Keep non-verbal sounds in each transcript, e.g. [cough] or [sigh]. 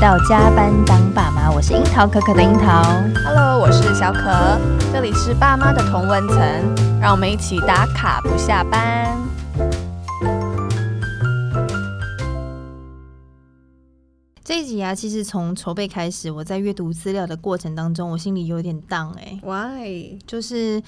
到加班当爸妈，我是樱桃可可的樱桃。Hello，我是小可，这里是爸妈的同温层，让我们一起打卡不下班。这一集啊，其实从筹备开始，我在阅读资料的过程当中，我心里有点荡哎，Why？就是。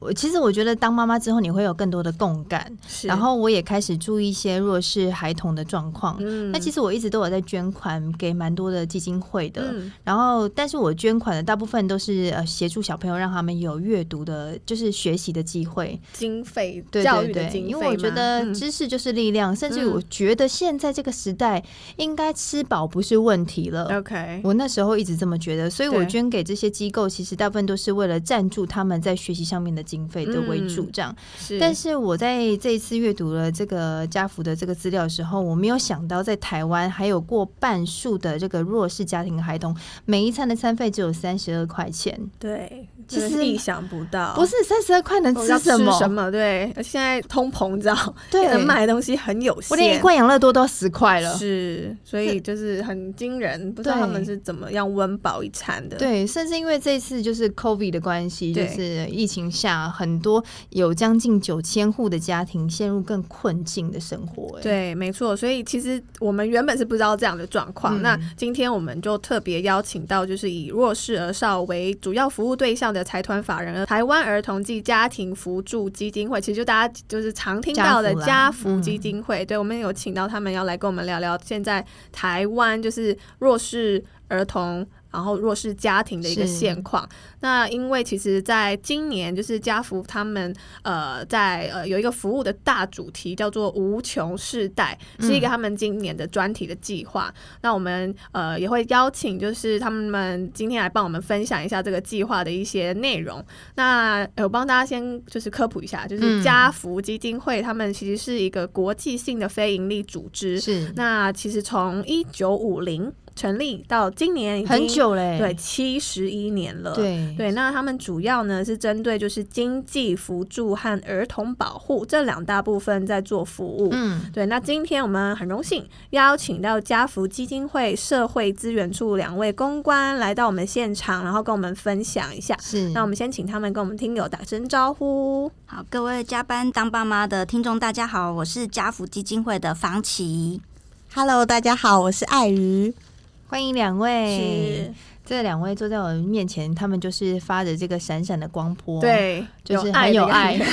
我其实我觉得当妈妈之后，你会有更多的共感，然后我也开始注意一些弱势孩童的状况。嗯，那其实我一直都有在捐款给蛮多的基金会的，嗯、然后但是我捐款的大部分都是呃协助小朋友让他们有阅读的，就是学习的机会，经费，对教育的经费。因为我觉得知识就是力量，嗯、甚至我觉得现在这个时代应该吃饱不是问题了。OK，我那时候一直这么觉得，所以我捐给这些机构，其实大部分都是为了赞助他们在学习上面的。经费的为主，这样。是，但是我在这一次阅读了这个家福的这个资料的时候，我没有想到在台湾还有过半数的这个弱势家庭的孩童，每一餐的餐费只有三十二块钱。对，其实意想不到，不是三十二块能吃什么？什么？对，现在通膨，你知道，[laughs] 对，能买的东西很有限。我连一罐养乐多都要十块了，是，所以就是很惊人，不知道他们是怎么样温饱一餐的。对，甚至因为这次就是 COVID 的关系，就是疫情下。很多有将近九千户的家庭陷入更困境的生活，欸，对，没错。所以其实我们原本是不知道这样的状况。嗯、那今天我们就特别邀请到，就是以弱势儿少为主要服务对象的财团法人台湾儿童及家庭扶助基金会，其实就大家就是常听到的家扶基金会。嗯、对，我们有请到他们要来跟我们聊聊现在台湾就是弱势儿童。然后弱势家庭的一个现况。那因为其实，在今年就是家福他们呃在呃有一个服务的大主题叫做“无穷世代”，是一个他们今年的专题的计划。嗯、那我们呃也会邀请就是他们今天来帮我们分享一下这个计划的一些内容。那我帮大家先就是科普一下，就是家福基金会他们其实是一个国际性的非营利组织。是。那其实从一九五零。成立到今年已经很久嘞，对，七十一年了。对对，那他们主要呢是针对就是经济扶助和儿童保护这两大部分在做服务。嗯，对。那今天我们很荣幸邀请到家福基金会社会资源处两位公关来到我们现场，然后跟我们分享一下。是。那我们先请他们跟我们听友打声招呼。好，各位加班当爸妈的听众，大家好，我是家福基金会的方琦。Hello，大家好，我是艾瑜。欢迎两位，这两位坐在我面前，他们就是发着这个闪闪的光波，对，就是很有爱。[laughs]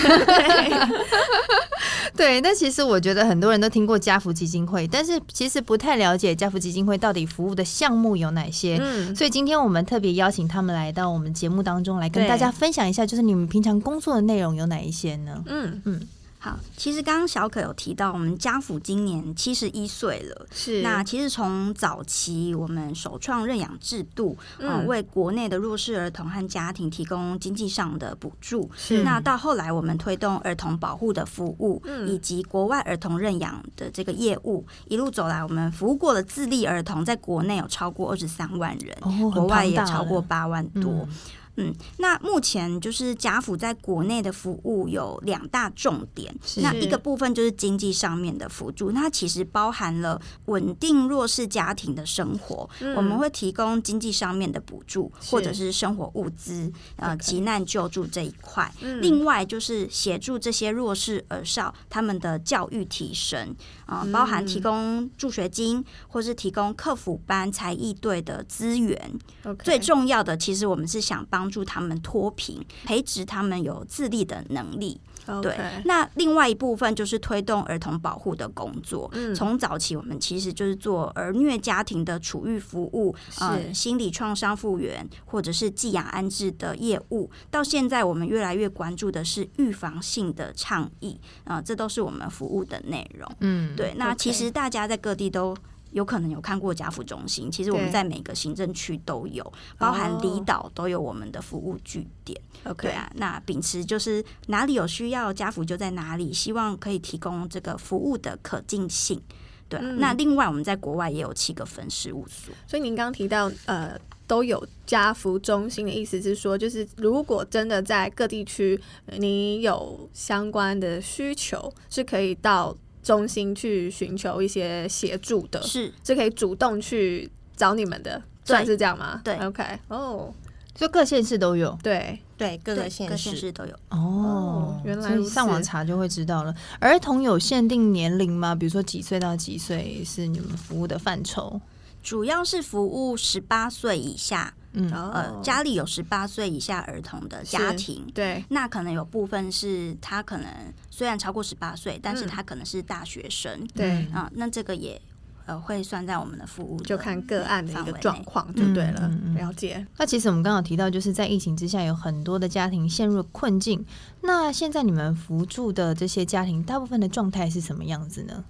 对，那其实我觉得很多人都听过家福基金会，但是其实不太了解家福基金会到底服务的项目有哪些。嗯，所以今天我们特别邀请他们来到我们节目当中来跟大家分享一下，就是你们平常工作的内容有哪一些呢？嗯嗯。好，其实刚刚小可有提到，我们家福今年七十一岁了。是，那其实从早期我们首创认养制度，嗯、呃，为国内的弱势儿童和家庭提供经济上的补助。是，那到后来我们推动儿童保护的服务，嗯、以及国外儿童认养的这个业务，一路走来，我们服务过的自立儿童在国内有超过二十三万人，哦、国外也超过八万多。嗯嗯，那目前就是家福在国内的服务有两大重点，那一个部分就是经济上面的辅助，那它其实包含了稳定弱势家庭的生活，嗯、我们会提供经济上面的补助，或者是生活物资，呃，急难救助这一块。嗯、另外就是协助这些弱势儿少他们的教育提升，啊、呃，包含提供助学金，或是提供客服班、才艺队的资源。最重要的，其实我们是想。帮助他们脱贫，培植他们有自立的能力。对，那另外一部分就是推动儿童保护的工作。嗯，从早期我们其实就是做儿虐家庭的处遇服务，是呃，心理创伤复原或者是寄养安置的业务，到现在我们越来越关注的是预防性的倡议啊，呃，这都是我们服务的内容。嗯，对，那其实大家在各地都。有可能有看过家福中心，其实我们在每个行政区都有，包含离岛都有我们的服务据点。OK 对啊，那秉持就是哪里有需要，家福就在哪里，希望可以提供这个服务的可进性。对，嗯、那另外我们在国外也有七个分事务所。所以您刚刚提到呃都有家福中心的意思是说，就是如果真的在各地区你有相关的需求，是可以到。中心去寻求一些协助的，是是可以主动去找你们的，算是这样吗？对，OK，哦，就各县市都有，对对，各个县市都有。哦，原来上网查就会知道了。儿童有限定年龄吗？比如说几岁到几岁是你们服务的范畴？主要是服务十八岁以下。嗯，呃，家里有十八岁以下儿童的家庭，对，那可能有部分是他可能虽然超过十八岁，但是他可能是大学生，对啊，那这个也呃会算在我们的服务，就看个案的一个状况就对了。嗯嗯嗯、了解。那其实我们刚刚提到，就是在疫情之下，有很多的家庭陷入困境。那现在你们扶助的这些家庭，大部分的状态是什么样子呢？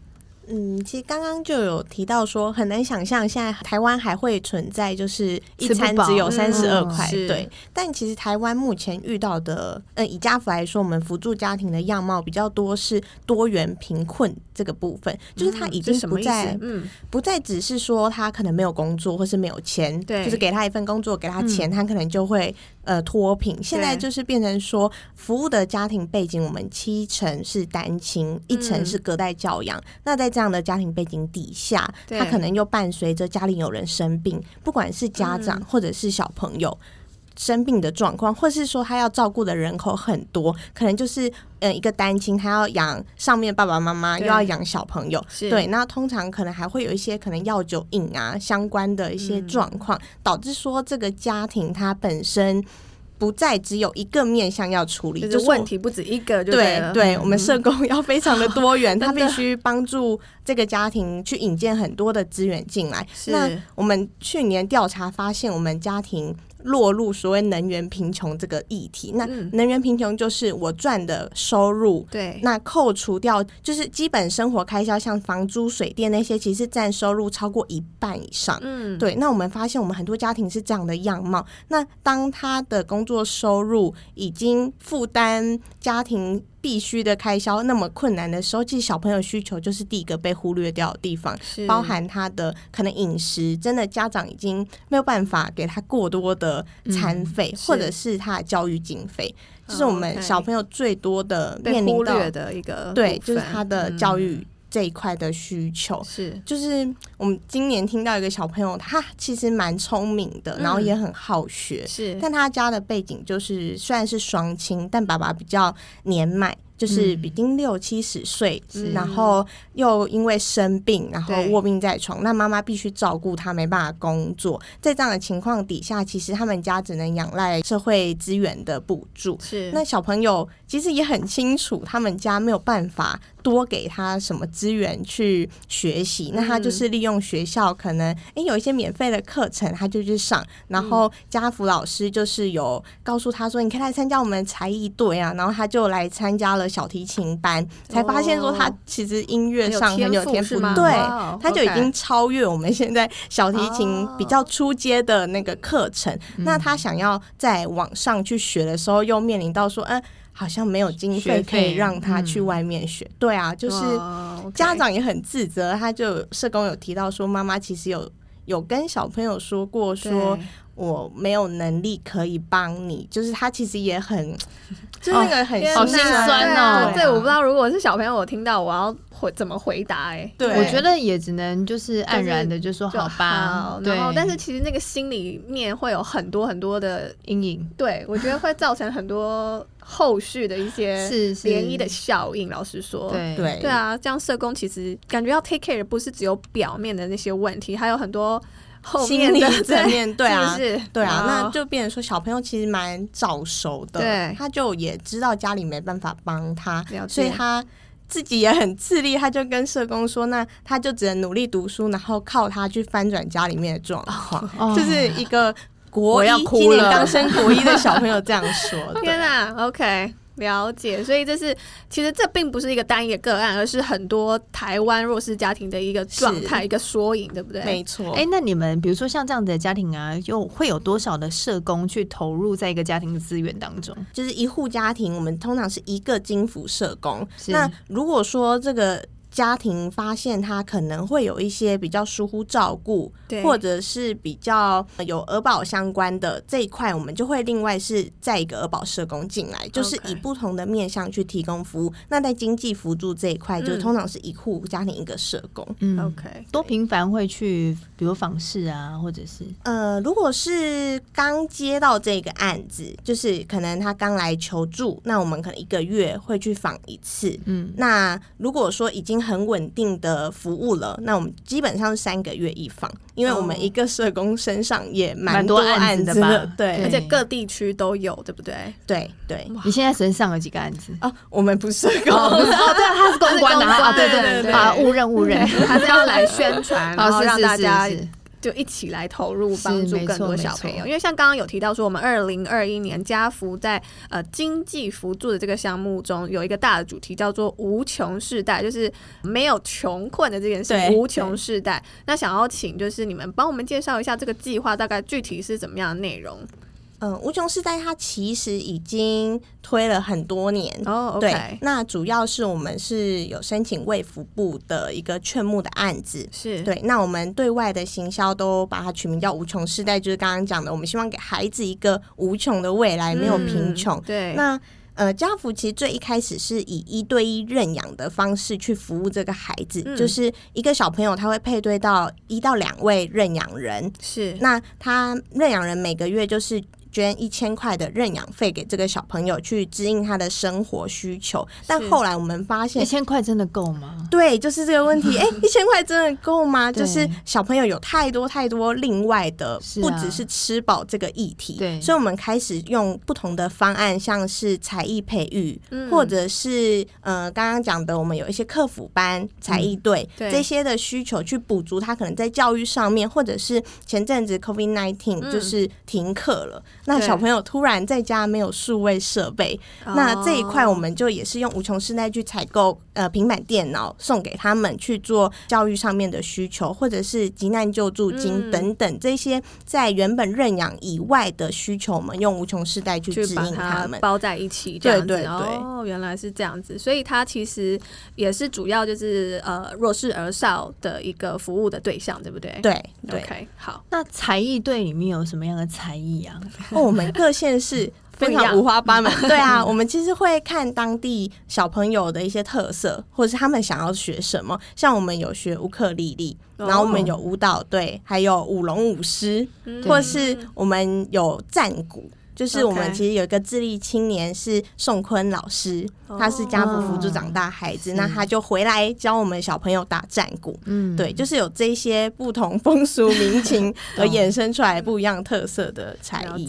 嗯，其实刚刚就有提到说，很难想象现在台湾还会存在就是一餐只有三十二块，对。但其实台湾目前遇到的，嗯，以家福来说，我们扶助家庭的样貌比较多是多元贫困这个部分，就是他已经不再，嗯，不再只是说他可能没有工作或是没有钱，对，就是给他一份工作给他钱，他可能就会。呃，脱贫。现在就是变成说，服务的家庭背景，我们七成是单亲，一成是隔代教养。那在这样的家庭背景底下，他可能又伴随着家里有人生病，不管是家长或者是小朋友生病的状况，或是说他要照顾的人口很多，可能就是嗯一个单亲，他要养上面爸爸妈妈，又要养小朋友，对。那通常可能还会有一些可能药酒瘾啊相关的一些状况，导致说这个家庭它本身。不再只有一个面向要处理，就是问题不止一个就对。对对，我们社工要非常的多元，[laughs] 他必须帮助这个家庭去引荐很多的资源进来。那我们去年调查发现，我们家庭。落入所谓能源贫穷这个议题，那能源贫穷就是我赚的收入，对、嗯，那扣除掉就是基本生活开销，像房租、水电那些，其实占收入超过一半以上，嗯，对。那我们发现，我们很多家庭是这样的样貌。那当他的工作收入已经负担家庭。必须的开销那么困难的时候，其实小朋友需求就是第一个被忽略掉的地方，包含他的可能饮食，真的家长已经没有办法给他过多的餐费，嗯，或者是。他的教育经费，这，就是我们小朋友最多的面临到的一个对，就是他的教育。嗯这一块的需求。是，就是我们今年听到一个小朋友，他其实蛮聪明的，然后也很好学，是，但他家的背景就是虽然是双亲，但爸爸比较年迈。就是已经六七十岁，嗯，然后又因为生病，然后卧病在床，那妈妈必须照顾他，没办法工作。在这样的情况底下，其实他们家只能仰赖社会资源的补助。是，那小朋友其实也很清楚，他们家没有办法多给他什么资源去学习，嗯。那他就是利用学校可能诶有一些免费的课程，他就去上。然后家福老师就是有告诉他说，你可以来参加我们的才艺队啊，然后他就来参加了。小提琴班才发现说，他其实音乐上很有天赋，对，他就已经超越我们现在小提琴比较初阶的那个课程。那他想要在网上去学的时候，又面临到说，嗯，好像没有经费可以让他去外面学。对啊，就是家长也很自责。他就社工有提到说，妈妈其实有有跟小朋友说过说。我没有能力可以帮你，就是他其实也很，就是那个很好心酸哦。对，我不知道如果是小朋友，我听到我要回怎么回答？哎，对，我觉得也只能就是黯然的就说好吧。然后，但是其实那个心里面会有很多很多的阴影。对，我觉得会造成很多后续的一些涟漪的效应。老实说，对对对啊，这样社工其实感觉要 take care 不是只有表面的那些问题，还有很多。心理层面对啊，对啊，那就变成说小朋友其实蛮早熟的，对，他就也知道家里没办法帮他，所以他自己也很自立，他就跟社工说，那他就只能努力读书，然后靠他去翻转家里面的状况，[laughs] 哦，就是一个国一今年刚升国一的小朋友这样说 [laughs] 的。天哪，OK。了解，所以这是其实这并不是一个单一个个案，而是很多台湾弱势家庭的一个状态，一个缩影，对不对？没错。哎、欸，那你们比如说像这样子的家庭啊，又会有多少的社工去投入在一个家庭的资源当中？就是一户家庭，我们通常是一个金服社工。那如果说这个家庭发现他可能会有一些比较疏忽照顾，对，或者是比较有儿保相关的这一块，我们就会另外是再一个儿保社工进来，就是以不同的面向去提供服务。Okay. 那在经济辅助这一块，就通常是一户家庭一个社工。嗯，OK，多频繁会去，比如访视啊，或者是呃，如果是刚接到这个案子，就是可能他刚来求助，那我们可能一个月会去访一次。嗯，那如果说已经很稳定的服务了，那我们基本上是三个月一放，因为我们一个社工身上也蛮多案子的吧，对，而且各地区都有，对不对？对对。你现在身上有几个案子？哦，我们不是社工，哦，对，他是公关的啊，对对对，啊，误认误认，[laughs] 他是要来宣传，[laughs] 然后让大家。就一起来投入，帮助更多小朋友。因为像刚刚有提到说，我们二零二一年家福在呃经济扶助的这个项目中，有一个大的主题叫做“无穷世代”，就是没有穷困的这件事。无穷世代。那想要请就是你们帮我们介绍一下这个计划大概具体是怎么样的内容？嗯，无穷世代它其实已经推了很多年哦。Oh. 对，那主要是我们是有申请卫福部的一个劝募的案子，是对。那我们对外的行销都把它取名叫无穷世代，就是刚刚讲的，我们希望给孩子一个无穷的未来，没有贫穷。嗯、对。那呃，家福其实最一开始是以一对一认养的方式去服务这个孩子，嗯、就是一个小朋友他会配对到一到两位认养人，是。那他认养人每个月就是。捐一千块的认养费给这个小朋友去支应他的生活需求，但后来我们发现一千块真的够吗？[laughs] 对，就是这个问题。哎、欸，一千块真的够吗？就是小朋友有太多太多另外的，不只是吃饱这个议题。对，所以我们开始用不同的方案，像是才艺培育，或者是呃刚刚讲的，我们有一些客服班、才艺队这些的需求，去补足他可能在教育上面，或者是前阵子 COVID nineteen 就是停课了。那小朋友突然在家没有数位设备，那这一块我们就也是用无穷室内去采购呃平板电脑送给他们去做教育上面的需求，或者是急难救助金等等这些在原本认养以外的需求，我们用无穷世代去指引他们包在一起，这样子。对对对，哦，原来是这样子，所以它其实也是主要就是呃弱势儿少的一个服务的对象，对不对？对对好。那才艺队里面有什么样的才艺啊？哦，我们各县市非常五花八门。[laughs] 对啊，我们其实会看当地小朋友的一些特色，或者是他们想要学什么。像我们有学乌克丽丽，然后我们有舞蹈队，还有舞龙舞狮，或是我们有战鼓。就是我们其实有一个智力青年是宋坤老师，他是家扶辅助长大孩子，那他就回来教我们小朋友打战鼓。嗯，对，就是有这些不同风俗民情 [laughs] 而衍生出来不一样特色的才艺。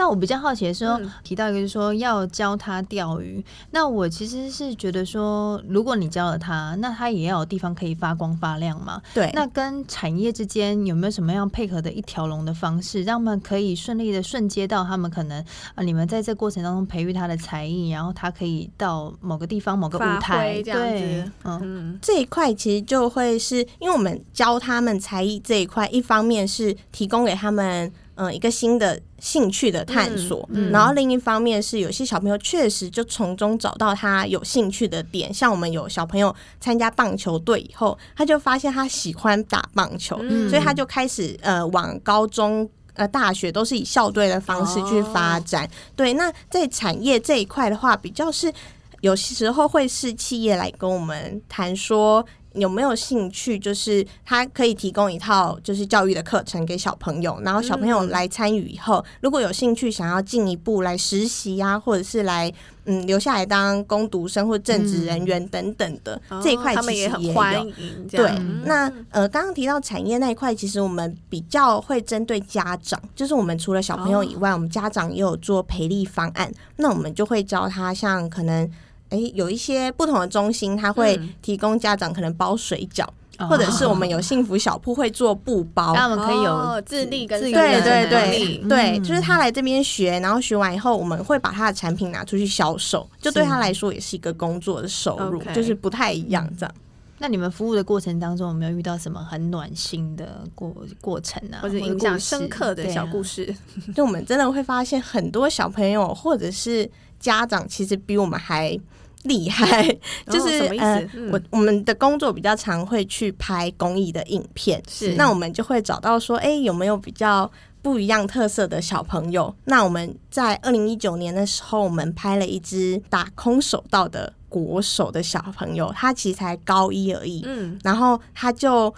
那我比较好奇的时候，提到一个就是说要教他钓鱼。那我其实是觉得说，如果你教了他，那他也要有地方可以发光发亮嘛。对。那跟产业之间有没有什么样配合的一条龙的方式，让他们可以顺利的顺接到他们可能啊，你们在这过程当中培育他的才艺，然后他可以到某个地方某个舞台这样子。对，嗯，这一块其实就会是因为我们教他们才艺这一块，一方面是提供给他们。嗯，一个新的兴趣的探索，嗯嗯、然后另一方面是有些小朋友确实就从中找到他有兴趣的点，像我们有小朋友参加棒球队以后，他就发现他喜欢打棒球，嗯、所以他就开始呃往高中呃大学都是以校队的方式去发展。哦、对，那在产业这一块的话，比较是有时候会是企业来跟我们谈说。有没有兴趣？就是他可以提供一套就是教育的课程给小朋友，然后小朋友来参与以后，如果有兴趣想要进一步来实习啊，或者是来嗯留下来当工读生或正职人员等等的、嗯、这一块，他们也很欢迎。对，那呃刚刚提到产业那一块，其实我们比较会针对家长，就是我们除了小朋友以外，我们家长也有做培力方案，那我们就会教他像可能。哎，有一些不同的中心，他会提供家长可能包水饺，嗯、或者是我们有幸福小铺会做布包，那我们可以有、哦、自立跟对对对对，就是他来这边学，然后学完以后，我们会把他的产品拿出去销售，就对他来说也是一个工作的收入，就是不太一样这样。那你们服务的过程当中，有没有遇到什么很暖心的过过程啊，或者印象深刻的小故事？啊、[laughs] 就我们真的会发现很多小朋友或者是家长，其实比我们还。厉害，[laughs] 就是什么意思？我我们的工作比较常会去拍公益的影片，是那我们就会找到说，哎，有没有比较不一样特色的小朋友？那我们在二零一九年的时候，我们拍了一支打空手道的国手的小朋友，他其实才高一而已，嗯，然后他就。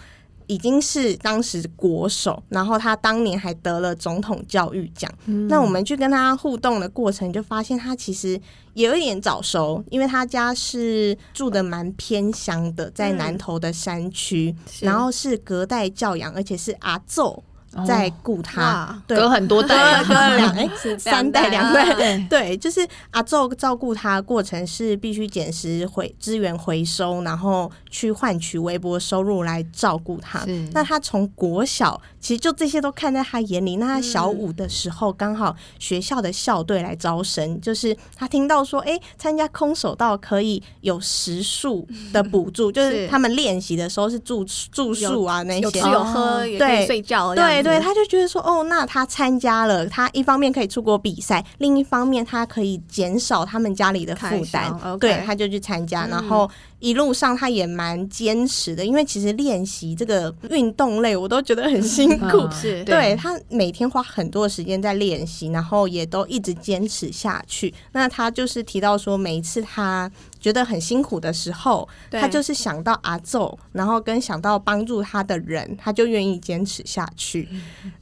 已经是当时国手，然后他当年还得了总统教育奖。嗯、那我们去跟他互动的过程，就发现他其实也有一点早熟，因为他家是住的蛮偏乡的，在南投的山区，嗯、然后是隔代教养，而且是阿祖。在顾他，隔很多代，[laughs] 隔了两 [laughs] 哎，三代两代，[laughs] 对，就是阿祖照顾他过程是必须捡拾回资源回收，然后去换取微薄收入来照顾他。那他从国小其实就这些都看在他眼里。那他小五的时候，刚好学校的校队来招生，就是他听到说，哎，参加空手道可以有食宿的补助，就是他们练习的时候是住住宿啊那些，有吃有喝，也可以睡觉，对。对，他就觉得说，哦，那他参加了，他一方面可以出国比赛，另一方面他可以减少他们家里的负担。Okay. 对，他就去参加，然后一路上他也蛮坚持的，因为其实练习这个运动类，我都觉得很辛苦。嗯、[laughs] 是，对，他每天花很多时间在练习，然后也都一直坚持下去。那他就是提到说，每一次他。觉得很辛苦的时候，他就是想到阿奏，然后跟想到帮助他的人，他就愿意坚持下去。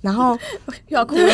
然后 [laughs] 又要哭了，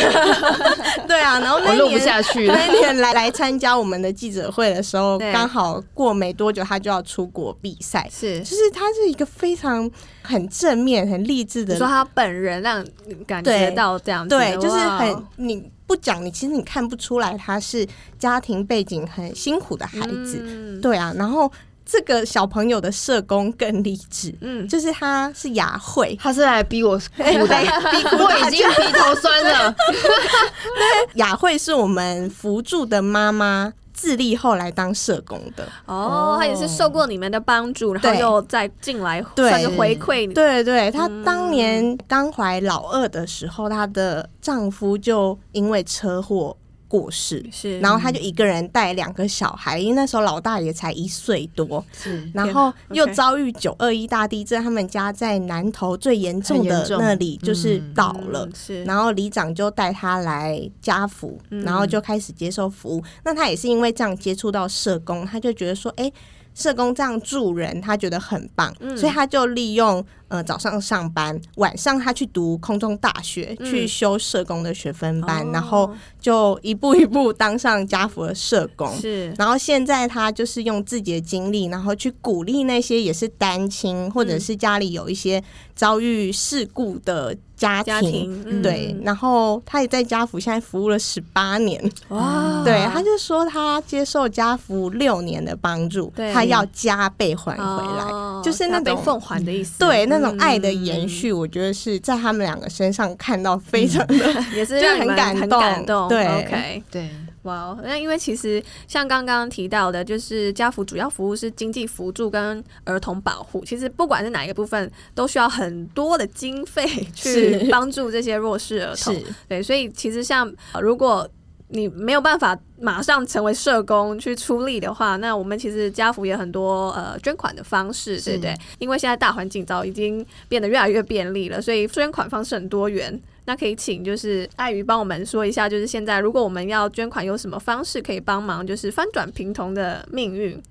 [laughs] 对啊，然后那录不下去。[laughs] 那年来来参加我们的记者会的时候，刚好过没多久，他就要出国比赛。是，就是他是一个非常很正面、很励志的。说他本人让感觉到这样子，对，就是很你。不讲你，其实你看不出来他是家庭背景很辛苦的孩子，嗯、对啊。然后这个小朋友的社工更励志，嗯，就是他是雅慧，他是来逼我哭的，[laughs] 逼哭我已经鼻头酸了。[laughs] 对，雅慧是我们扶助的妈妈。自立后来当社工的哦，他也是受过你们的帮助，然后又再进来算是回馈你。对对，她当年刚怀老二的时候，她的丈夫就因为车祸。过世。是，然后他就一个人带两个小孩，因为那时候老大也才一岁多，是，然后又遭遇九二一大地震，他们家在南投最严重的那里就是倒了，是，然后里长就带他来家福，然后就开始接受服务。那他也是因为这样接触到社工，他就觉得说，哎。社工这样助人，他觉得很棒，嗯、所以他就利用呃早上上班，晚上他去读空中大学，嗯、去修社工的学分班，哦、然后就一步一步当上家福的社工。是，然后现在他就是用自己的经历，然后去鼓励那些也是单亲或者是家里有一些遭遇事故的。家庭，家庭嗯、对，然后他也在家福现在服务了十八年，哇！对，他就说他接受家福六年的帮助，对他要加倍还回来，哦、就是那种奉还的意思。对，那种爱的延续，我觉得是在他们两个身上看到非常的，嗯、也是让 [laughs] 很感动，很感动。对，OK，对。哇，那因为其实像刚刚提到的，就是家福主要服务是经济辅助跟儿童保护。其实不管是哪一个部分，都需要很多的经费 [laughs] 去帮助这些弱势儿童。是对，所以其实像如果你没有办法马上成为社工去出力的话，那我们其实家福也很多呃捐款的方式，对不对？因为现在大环境早已经变得越来越便利了，所以捐款方式很多元。那可以请就是爱鱼帮我们说一下，就是现在如果我们要捐款，有什么方式可以帮忙，就是翻转贫童的命运？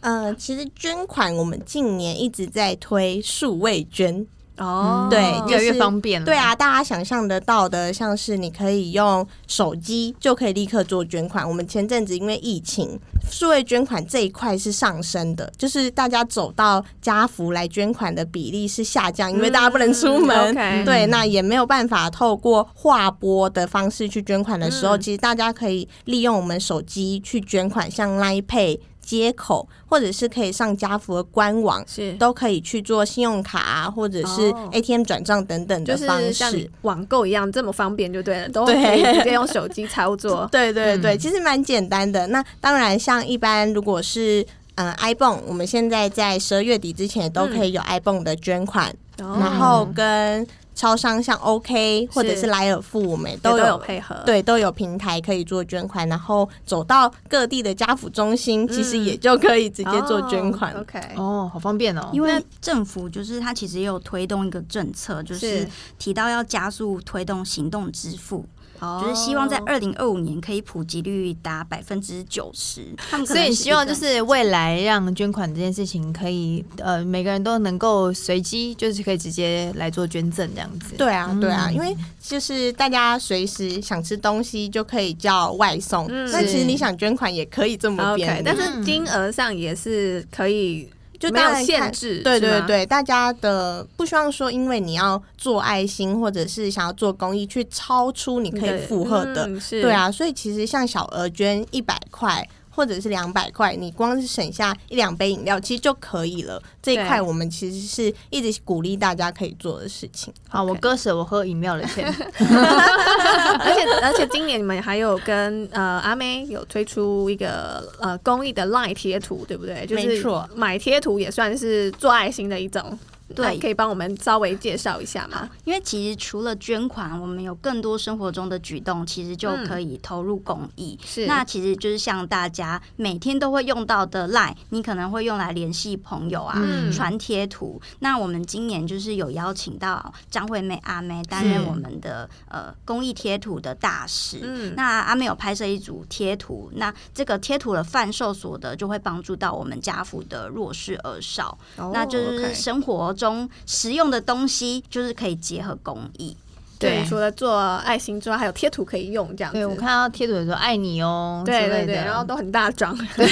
呃，其实捐款我们近年一直在推数位捐。哦，对，越来越方便了。对啊，大家想象得到的，像是你可以用手机就可以立刻做捐款。我们前阵子因为疫情，数位捐款这一块是上升的，就是大家走到家福来捐款的比例是下降，因为大家不能出门。嗯、对，那也没有办法透过划拨的方式去捐款的时候，嗯、其实大家可以利用我们手机去捐款，像 Line Pay。接口，或者是可以上家福的官网，是。都可以去做信用卡啊，或者是 ATM 转账等等的方式，就是像网购一样这么方便就对了，都可以直接用手机操作。[laughs] 对对对，其实蛮简单的。那当然，像一般如果是嗯 ibon，我们现在在十二月底之前也都可以有 ibon 的捐款，然后跟。超商像 OK 或者是莱尔富，我们都有配合，对，都有平台可以做捐款。然后走到各地的家扶中心，其实也就可以直接做捐款。OK，哦，好方便哦。因为政府就是它其实也有推动一个政策，就是提到要加速推动行动支付。就是希望在二零二五年可以普及率达百分之九十，所以希望就是未来让捐款这件事情可以呃每个人都能够随机，就是可以直接来做捐赠这样子。对啊，对啊，因为就是大家随时想吃东西就可以叫外送，那其实你想捐款也可以这么便利，但是金额上也是可以。就没有限制，对对对，大家的不希望说，因为你要做爱心或者是想要做公益，去超出你可以负荷的，嗯、对啊，所以其实像小额捐一百块。或者是两百块，你光是省下一两杯饮料，其实就可以了。这一块我们其实是一直鼓励大家可以做的事情。好，我割舍我喝饮料的钱。[laughs] 而且而且今年你们还有跟呃阿妹有推出一个呃公益的 LINE 贴图，对不对？就是、买贴图也算是做爱心的一种。对，可以帮我们稍微介绍一下吗？因为其实除了捐款，我们有更多生活中的举动，其实就可以投入公益。是、嗯，那其实就是像大家每天都会用到的 LINE，你可能会用来联系朋友啊，传贴图。那我们今年就是有邀请到张惠妹阿妹担任我们的呃公益贴图的大使。嗯，那阿妹有拍摄一组贴图，那这个贴图的贩售所得就会帮助到我们家福的弱势儿少。哦、那就是生活中实用的东西，就是可以结合公益。对，除了做爱心之外，还有贴图可以用，这样子。对，我看到贴图的时候，爱你哦，对对对，然后都很大张，[laughs] 很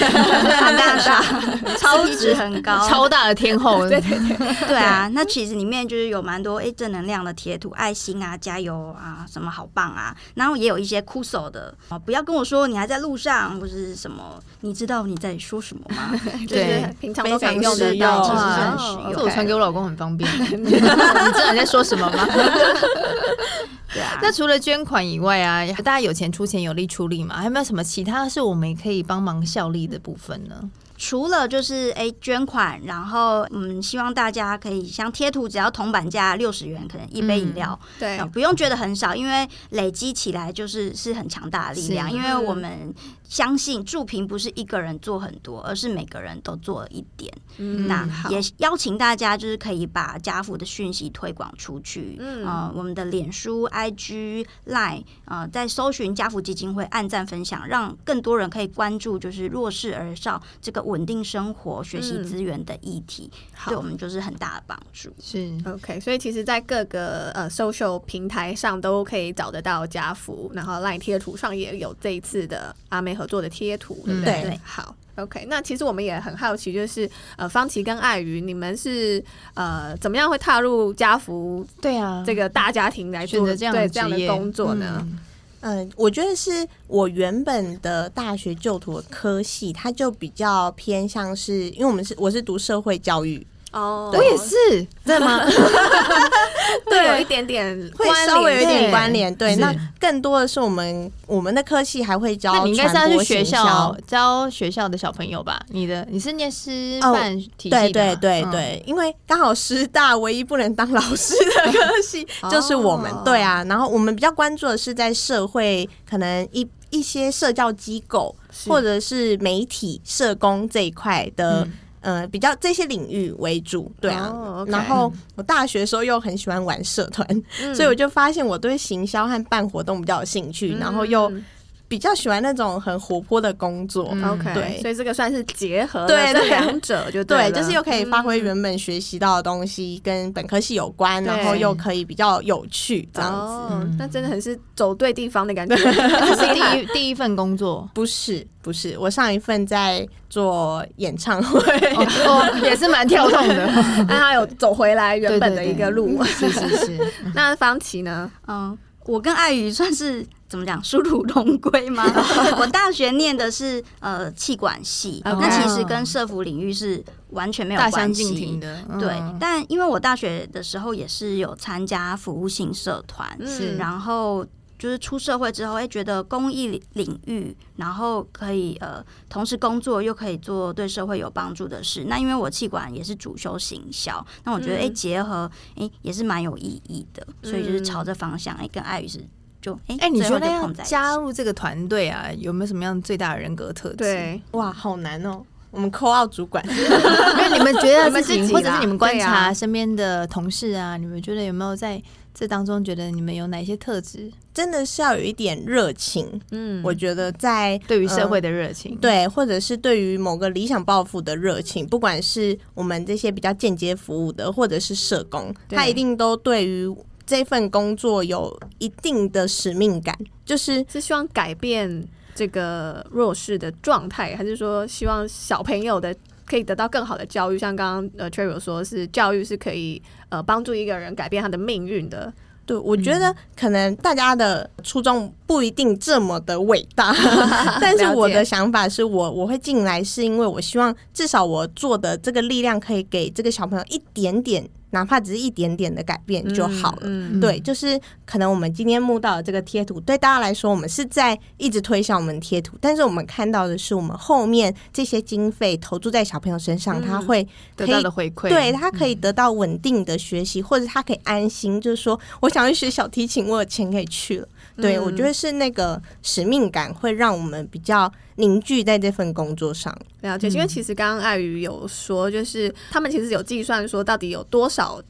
大张，超值很高，超大的天后，[laughs] 对对对，对啊。那其实里面就是有蛮多哎正能量的贴图，爱心啊，加油啊，什么好棒啊，然后也有一些酷手的，不要跟我说你还在路上或是什么，你知道你在说什么吗？[laughs] 对，平常都可以用得到，其实很实用。这我传给我老公很方便，你知道你在说什么吗？对啊，[laughs] 那除了捐款以外啊，大家有钱出钱，有力出力嘛？还有没有什么其他是我们可以帮忙效力的部分呢？除了就是哎、欸、捐款，然后嗯，希望大家可以像贴图，只要铜板价六十元，可能一杯饮料，嗯、对，不用觉得很少，因为累积起来就是是很强大的力量，因为我们。相信助贫不是一个人做很多，而是每个人都做了一点。嗯，那也邀请大家就是可以把家福的讯息推广出去。嗯，呃，我们的脸书、IG、Line，呃，在搜寻家福基金会，按赞分享，让更多人可以关注就是弱势儿少这个稳定生活、学习资源的议题，嗯，对我们就是很大的帮助。是 OK，所以其实，在各个呃 social 平台上都可以找得到家福，然后 Line 贴图上也有这一次的阿妹合作的贴图，对不对？好，OK。那其实我们也很好奇，就是呃，方琦跟艾鱼，你们是呃怎么样会踏入家福？对啊，这个大家庭来做这样对这样的工作呢？嗯，呃，我觉得是我原本的大学就读的科系，它就比较偏向是，因为我们是我是读社会教育。哦，我也是，对吗？[laughs] 对，有一点点，会稍微有一点关联。对，那更多的是我们我们的科系还会教，你应该是要去学校教学校的小朋友吧？你的你是念师范体系的？对对对对，因为刚好师大唯一不能当老师的科系 [laughs] 就是我们。对啊，然后我们比较关注的是在社会可能一一些社教机构或者是媒体社工这一块的。呃，比较这些领域为主，对啊。Oh. 然后我大学的时候又很喜欢玩社团，嗯、所以我就发现我对行销和办活动比较有兴趣，嗯、然后又。比较喜欢那种很活泼的工作，OK，对，所以这个算是结合对两者就对，对，就是又可以发挥原本学习到的东西跟本科系有关，嗯、然后又可以比较有趣这样子，哦、那真的很是走对地方的感觉。[laughs] [laughs] 这是第一第一份工作，不是不是，我上一份在做演唱会，哦、也是蛮跳动的，[laughs] 但他有走回来原本的一个路，是是是。那方琦呢？嗯，我跟艾瑜算是。怎么讲？殊途同归吗？[laughs] 我大学念的是呃气管系.那其实跟社服领域是完全没有关系的。嗯、对，但因为我大学的时候也是有参加服务性社团，然后。就是出社会之后，哎，觉得公益领域，然后可以呃同时工作又可以做对社会有帮助的事。那因为我气管也是主修行销，那我觉得哎结合哎也是蛮有意义的，所以就是朝着方向哎跟爱语是就哎哎，你觉得要加入这个团队啊，有没有什么样最大的人格特质？对，哇，好难哦。我们 call out 主管，[laughs] 因为你们觉得自己，或者是你们观察身边的同事啊，你们觉得有没有在这当中觉得你们有哪些特质？真的是要有一点热情，嗯，我觉得在对于社会的热情，对，或者是对于某个理想抱负的热情，不管是我们这些比较间接服务的，或者是社工，他一定都对于这份工作有一定的使命感，就是是希望改变。这个弱势的状态，还是说希望小朋友的可以得到更好的教育？像刚刚呃 t r e v o 说，是教育是可以呃帮助一个人改变他的命运的。对，我觉得可能大家的初衷不一定这么的伟大，[laughs] 但是我的想法是我我会进来，是因为我希望至少我做的这个力量可以给这个小朋友一点点。哪怕只是一点点的改变就好了。嗯嗯、对，就是可能我们今天募到的这个贴图，对大家来说，我们是在一直推销我们贴图，但是我们看到的是，我们后面这些经费投注在小朋友身上，嗯、他会得到的回馈，对他可以得到稳定的学习，嗯、或者他可以安心，就是说，我想去学小提琴，我有钱可以去了。对，我觉得是那个使命感会让我们比较凝聚在这份工作上。了解，因为其实刚刚爱语有说，就是他们其实有计算说，到底有多少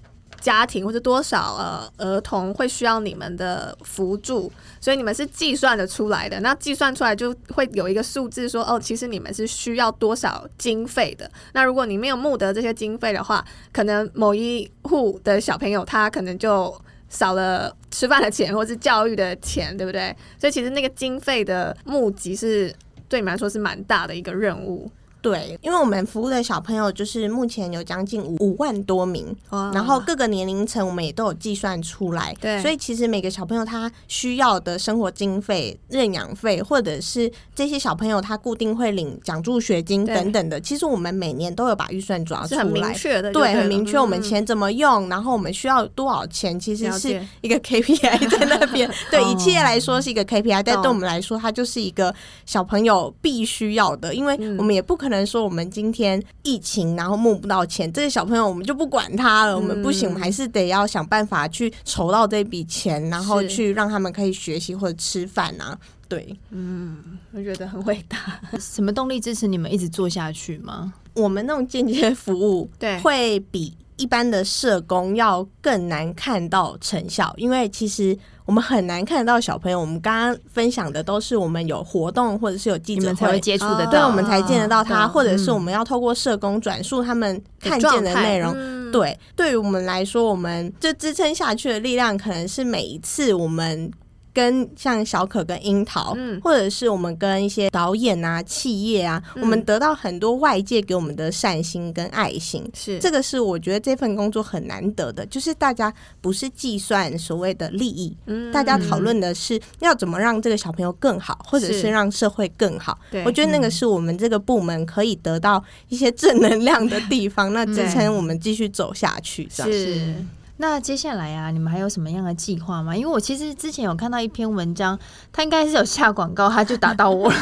家庭或者多少呃儿童会需要你们的辅助，所以你们是计算的出来的。那计算出来就会有一个数字说，哦，其实你们是需要多少经费的。那如果你没有募得这些经费的话，可能某一户的小朋友他可能就。少了吃饭的钱，或是教育的钱，对不对？所以其实那个经费的募集是对你们来说是蛮大的一个任务。对，因为我们服务的小朋友就是目前有将近五五万多名，哦、然后各个年龄层我们也都有计算出来。对，所以其实每个小朋友他需要的生活经费、认养费，或者是这些小朋友他固定会领奖助学金等等的，其实我们每年都有把预算抓出来，很明确的，对，很明确我们钱怎么用，嗯、然后我们需要多少钱，其实是一个 KPI [laughs] 在那边。[laughs] 对，以企业来说是一个 KPI，但对我们来说，它就是一个小朋友必须要的，因为我们也不可能。能说我们今天疫情，然后募不到钱，这些小朋友我们就不管他了。我们不行，我们还是得要想办法去筹到这笔钱，然后去让他们可以学习或者吃饭啊。对，嗯，我觉得很伟大。[laughs] 什么动力支持你们一直做下去吗？我们那种间接服务，对，会比一般的社工要更难看到成效，因为其实。我们很难看得到小朋友。我们刚刚分享的都是我们有活动或者是有记者会才会接触的，对，我们才见得到他，或者是我们要透过社工转述他们看见的内容。对，对于我们来说，我们就支撑下去的力量，可能是每一次我们。跟像小可跟樱桃，嗯，或者是我们跟一些导演啊、企业啊，嗯、我们得到很多外界给我们的善心跟爱心，是。这个是我觉得这份工作很难得的，就是大家不是计算所谓的利益，嗯，大家讨论的是要怎么让这个小朋友更好，或者是让社会更好。对，我觉得那个是我们这个部门可以得到一些正能量的地方，那支撑我们继续走下去，这样。是。那接下来啊，你们还有什么样的计划吗？因为我其实之前有看到一篇文章，他应该是有下广告，他就打到我了。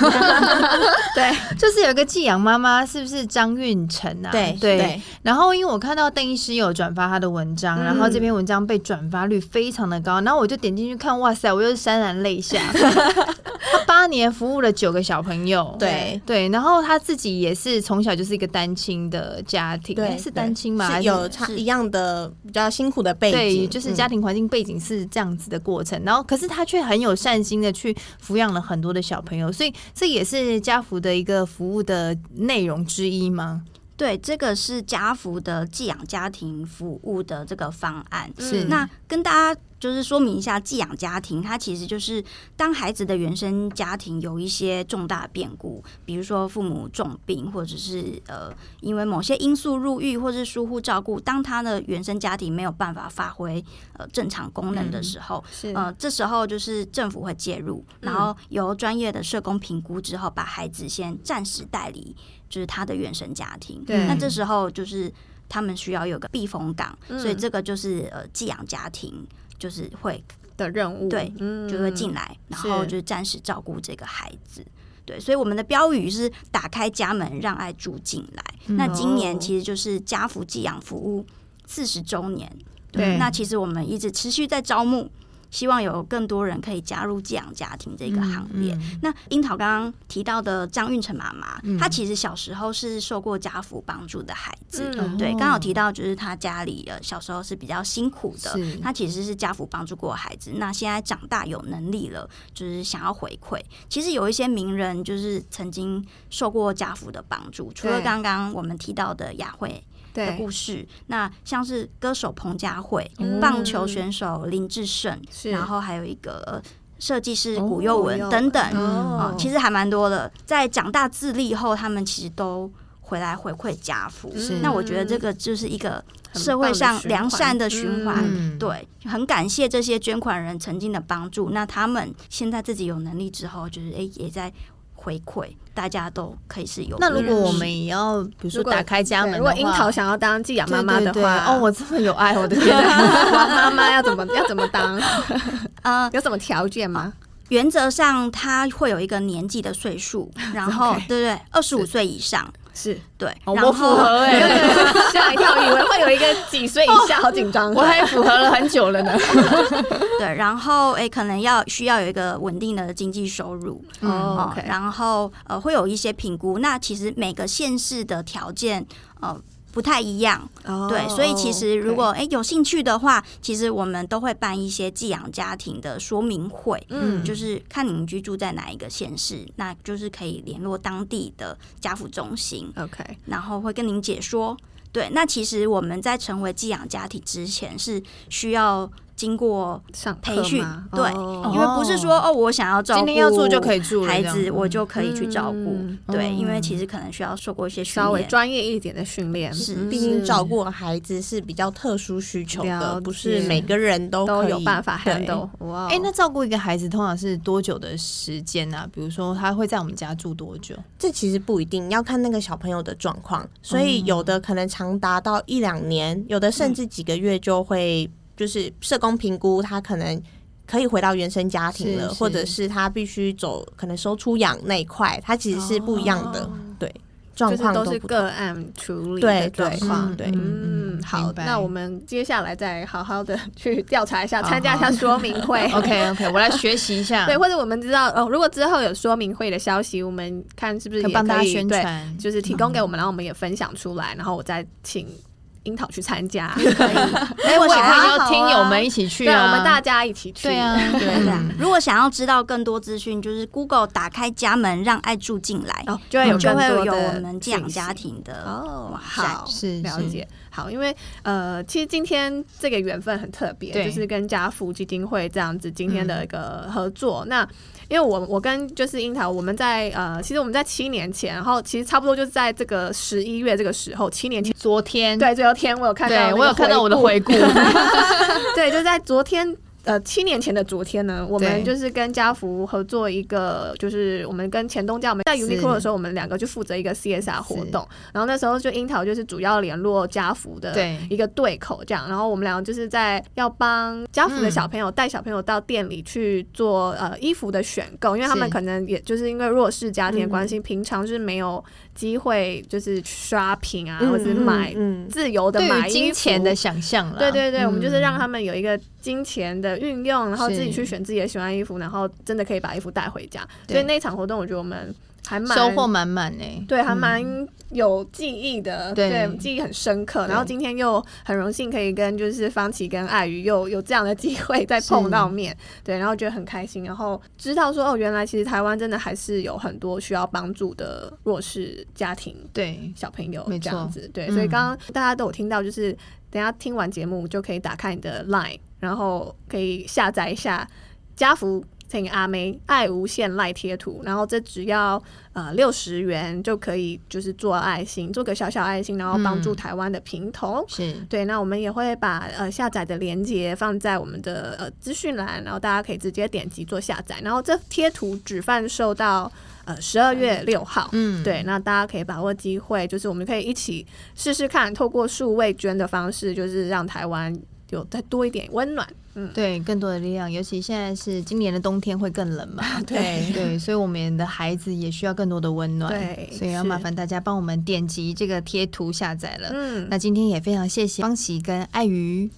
[laughs] 对，就是有一个寄养妈妈，是不是张运成啊？对对。对然后因为我看到邓医师有转发他的文章，嗯、然后这篇文章被转发率非常的高，然后我就点进去看，哇塞，我又是潸然泪下。[laughs] 他八年服务了九个小朋友，对对，然后他自己也是从小就是一个单亲的家庭，对，是单亲吗？是有差一样的比较辛苦的。对，就是家庭环境背景是这样子的过程，嗯、然后可是他却很有善心的去抚养了很多的小朋友，所以这也是家福的一个服务的内容之一吗？对，这个是家福的寄养家庭服务的这个方案。是，那跟大家就是说明一下，寄养家庭它其实就是当孩子的原生家庭有一些重大变故，比如说父母重病，或者是呃因为某些因素入狱，或是疏忽照顾，当他的原生家庭没有办法发挥呃正常功能的时候，嗯、呃这时候就是政府会介入，然后由专业的社工评估之后，把孩子先暂时带离。就是他的原生家庭，对，那这时候就是他们需要有个避风港，嗯、所以这个就是呃寄养家庭就是会的任务，对，嗯、就会进来，然后就是暂时照顾这个孩子。对，所以我们的标语是打开家门，让爱住进来。嗯、那今年其实就是家福寄养服务四十周年。对，那其实我们一直持续在招募。希望有更多人可以加入寄养家庭这个行列。嗯嗯、那樱桃刚刚提到的张运成妈妈，她、嗯、其实小时候是受过家父帮助的孩子。嗯、对，刚好提到就是她家里呃小时候是比较辛苦的，她其实是家父帮助过孩子。那现在长大有能力了，就是想要回馈。其实有一些名人就是曾经受过家父的帮助，除了刚刚我们提到的雅慧。的故事，那像是歌手彭佳慧、嗯、棒球选手林志胜，然后还有一个设计师古佑文等等，哦，其实还蛮多的。在长大自立后，他们其实都回来回馈家父。那我觉得这个就是一个社会上良善的循环。嗯、对，很感谢这些捐款人曾经的帮助。那他们现在自己有能力之后，就是哎也在。回馈大家都可以是有。那如果我们也要，比如说打开家门，如果樱桃想要当寄养妈妈的话，哦，我这么有爱，我的天哪，妈妈要怎么要怎么当？啊，有什么条件吗？原则上，他会有一个年纪的岁数，然后对对，二十五岁以上。是对，我符合哎，吓一跳，以为会有一个几岁以下，好紧张，我还符合了很久了呢。[laughs] 对，然后哎，可能要需要有一个稳定的经济收入，哦，然后呃，会有一些评估。那其实每个县市的条件，呃。不太一样，oh, 对，所以其实如果哎 okay. 有兴趣的话，其实我们都会办一些寄养家庭的说明会，嗯，就是看您居住在哪一个县市，那就是可以联络当地的家福中心，OK，然后会跟您解说。对，那其实我们在成为寄养家庭之前是需要。经过培训，对，因为不是说哦，我想要照顾，今天要做就可以住孩子，我就可以去照顾。对，因为其实可能需要受过一些稍微专业一点的训练。是，毕竟照顾孩子是比较特殊需求的，不是每个人都都有办法 handle。哇，哎，那照顾一个孩子通常是多久的时间呢？比如说他会在我们家住多久？这其实不一定要看那个小朋友的状况，所以有的可能长达到一两年，有的甚至几个月就会。就是社工评估，他可能可以回到原生家庭了，或者是。他必须走可能收出养那一块，他其实是不一样的，对，状况都是个案处理的状况，对，嗯，好，那我们接下来再好好的去调查一下，参加一下说明会，[laughs] OK OK，我来学习一下，对，或者我们知道哦，如果之后有说明会的消息，我们看是不是也可以帮大家宣传，就是提供给我们，然后我们也分享出来，然后我再请。樱桃去参加，哎，[laughs] 我想要听友们一起去啊，我们大家一起去，[laughs] 对啊，对啊。如果想要知道更多资讯，就是 Google 打开家门，让爱住进来，就会有就会有我们寄养家庭的哦，好，是了解，好，因为呃，其实今天这个缘分很特别，就是跟家福基金会这样子今天的一个合作，那。因为我我跟就是樱桃，我们在呃，其实我们在七年前，然后其实差不多就是在这个十一月这个时候，七年前，昨天，对，昨天我有看到，我有看到我的回顾，[laughs] 对，就在昨天。呃，七年前的昨天呢，我们就是跟家福合作一个，就是我们跟前东家，我们在 Uniqlo 的时候，我们两个就负责一个 CSR 活动。然后那时候就樱桃就是主要联络家福的一个对口，这样。然后我们两个就是在要帮家福的小朋友带小朋友到店里去做呃衣服的选购，因为他们可能也就是因为弱势家庭的关系，平常是没有机会就是刷屏啊，或者是买自由的买金钱的想象了。对对对，我们就是让他们有一个。金钱的运用，然后自己去选自己的喜欢衣服，然后真的可以把衣服带回家。所以那场活动，我觉得我们还蛮收获满满呢。对，还蛮有记忆的，嗯、对，记忆很深刻。然后今天又很荣幸可以跟就是方琦跟爱鱼又有这样的机会再碰到面，对，然后觉得很开心。然后知道说哦，原来其实台湾真的还是有很多需要帮助的弱势家庭，对小朋友这样子。对，所以刚刚大家都有听到，就是等下听完节目就可以打开你的 Line。然后可以下载一下家福请阿梅爱无限赖贴图，然后这只要呃六十元就可以，就是做爱心，做个小小爱心，然后帮助台湾的贫童。是对，那我们也会把呃下载的链接放在我们的呃资讯栏，然后大家可以直接点击做下载，然后这贴图只贩售到。呃，十二月六号，嗯，对，那大家可以把握机会，就是我们可以一起试试看，透过数位捐的方式，就是让台湾有再多一点温暖，嗯，对，更多的力量。尤其现在是今年的冬天会更冷嘛，[laughs] 对 [laughs] 对，所以我们的孩子也需要更多的温暖，对，所以要麻烦大家帮我们点击这个贴图下载了。嗯，那今天也非常谢谢方琦跟爱瑜。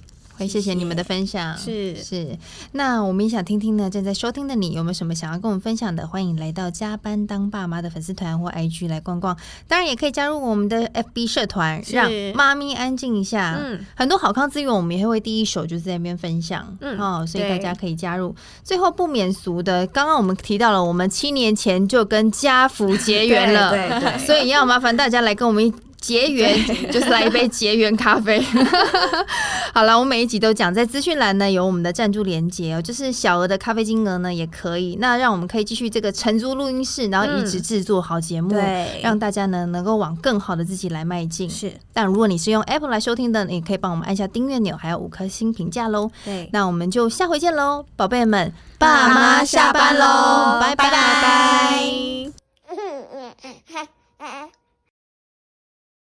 会，谢谢你们的分享。是是，那我们也想听听呢，正在收听的你有没有什么想要跟我们分享的？欢迎来到加班当爸妈的粉丝团或 IG 来逛逛。当然，也可以加入我们的 FB 社团，让妈咪安静一下。嗯，很多好康资源我们也会第一手就是在那边分享。嗯，哦，所以大家可以加入。最后不免俗的，刚刚我们提到了，我们七年前就跟家福结 [laughs] 缘了，对对，对，[laughs] 所以要麻烦大家来跟我们一。结缘就是来一杯结缘咖啡。[laughs] 好了，我每一集都讲，在资讯栏呢有我们的赞助连接哦，就是小额的咖啡金额呢也可以。那让我们可以继续这个承租录音室，然后一直制作好节目，让大家呢能够往更好的自己来迈进。是，但如果你是用 Apple 来收听的，你可以帮我们按下订阅钮，还有五颗星评价喽。对，那我们就下回见喽，宝贝们，爸妈下班喽，拜拜拜拜。[laughs]